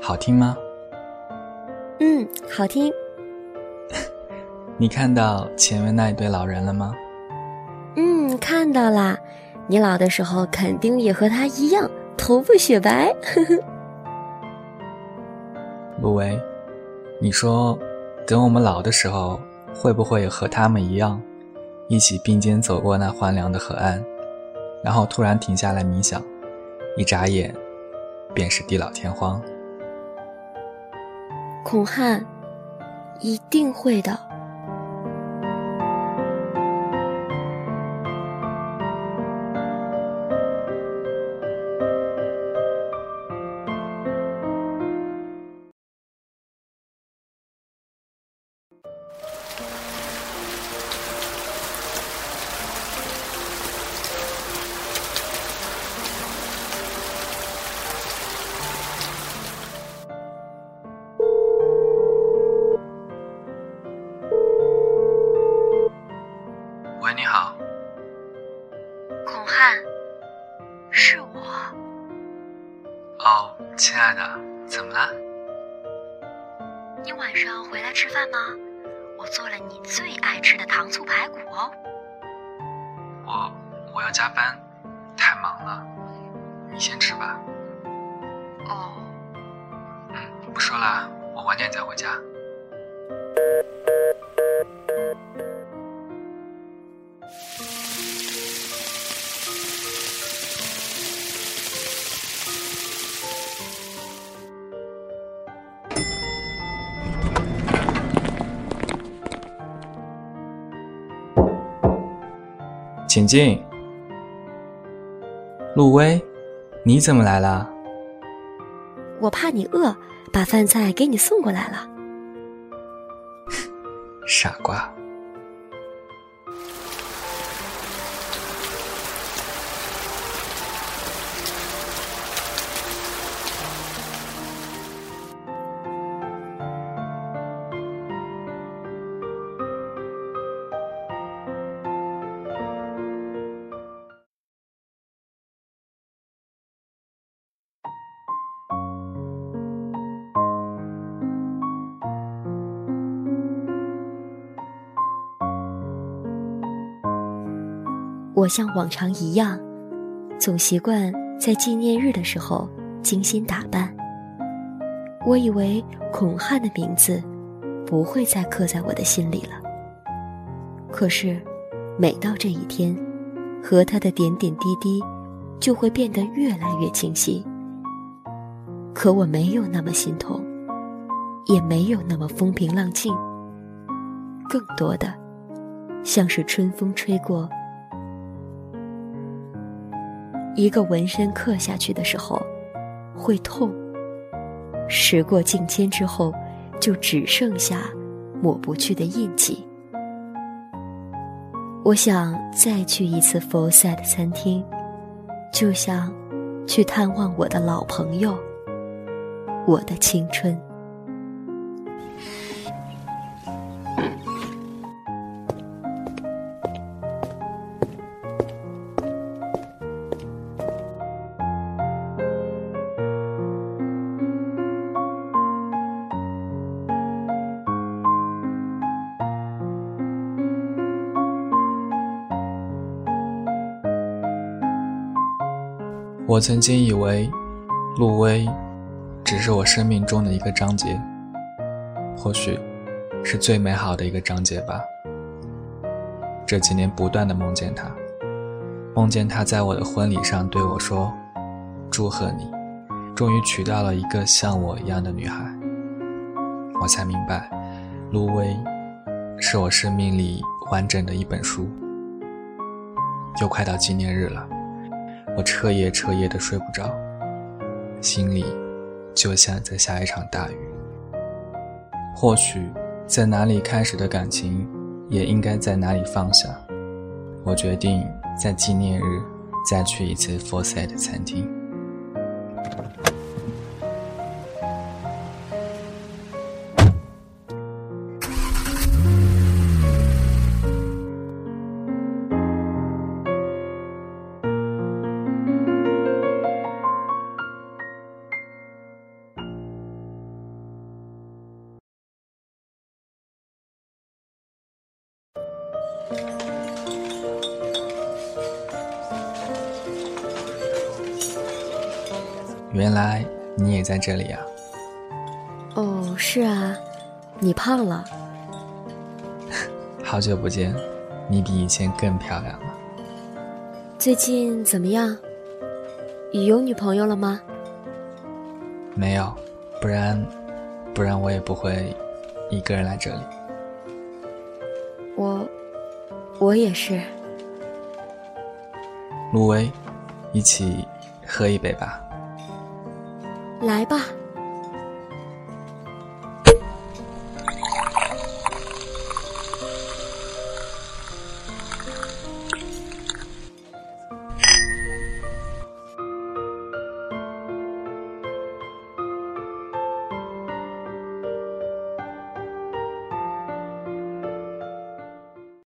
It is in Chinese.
好听吗？嗯，好听。你看到前面那一对老人了吗？嗯，看到啦。你老的时候肯定也和他一样，头发雪白。呵呵。陆维，你说，等我们老的时候，会不会和他们一样，一起并肩走过那荒凉的河岸，然后突然停下来冥想，一眨眼，便是地老天荒？孔汉，一定会的。亲爱的，怎么了？你晚上回来吃饭吗？我做了你最爱吃的糖醋排骨哦。我我要加班，太忙了，你先吃吧。哦。嗯，不说了，我晚点再回家。请进，陆威，你怎么来了？我怕你饿，把饭菜给你送过来了。傻瓜。我像往常一样，总习惯在纪念日的时候精心打扮。我以为孔汉的名字不会再刻在我的心里了。可是，每到这一天，和他的点点滴滴就会变得越来越清晰。可我没有那么心痛，也没有那么风平浪静，更多的像是春风吹过。一个纹身刻下去的时候，会痛。时过境迁之后，就只剩下抹不去的印记。我想再去一次佛赛的餐厅，就像去探望我的老朋友，我的青春。我曾经以为，陆威只是我生命中的一个章节，或许是最美好的一个章节吧。这几年不断的梦见他，梦见他在我的婚礼上对我说：“祝贺你，终于娶到了一个像我一样的女孩。”我才明白，陆威是我生命里完整的一本书。又快到纪念日了。我彻夜彻夜的睡不着，心里就像在下一场大雨。或许，在哪里开始的感情，也应该在哪里放下。我决定在纪念日再去一次 f o r s e t 餐厅。原来你也在这里呀！哦，是啊，你胖了。好久不见，你比以前更漂亮了。最近怎么样？有女朋友了吗？没有，不然，不然我也不会一个人来这里。我，我也是。陆威，一起喝一杯吧。来吧。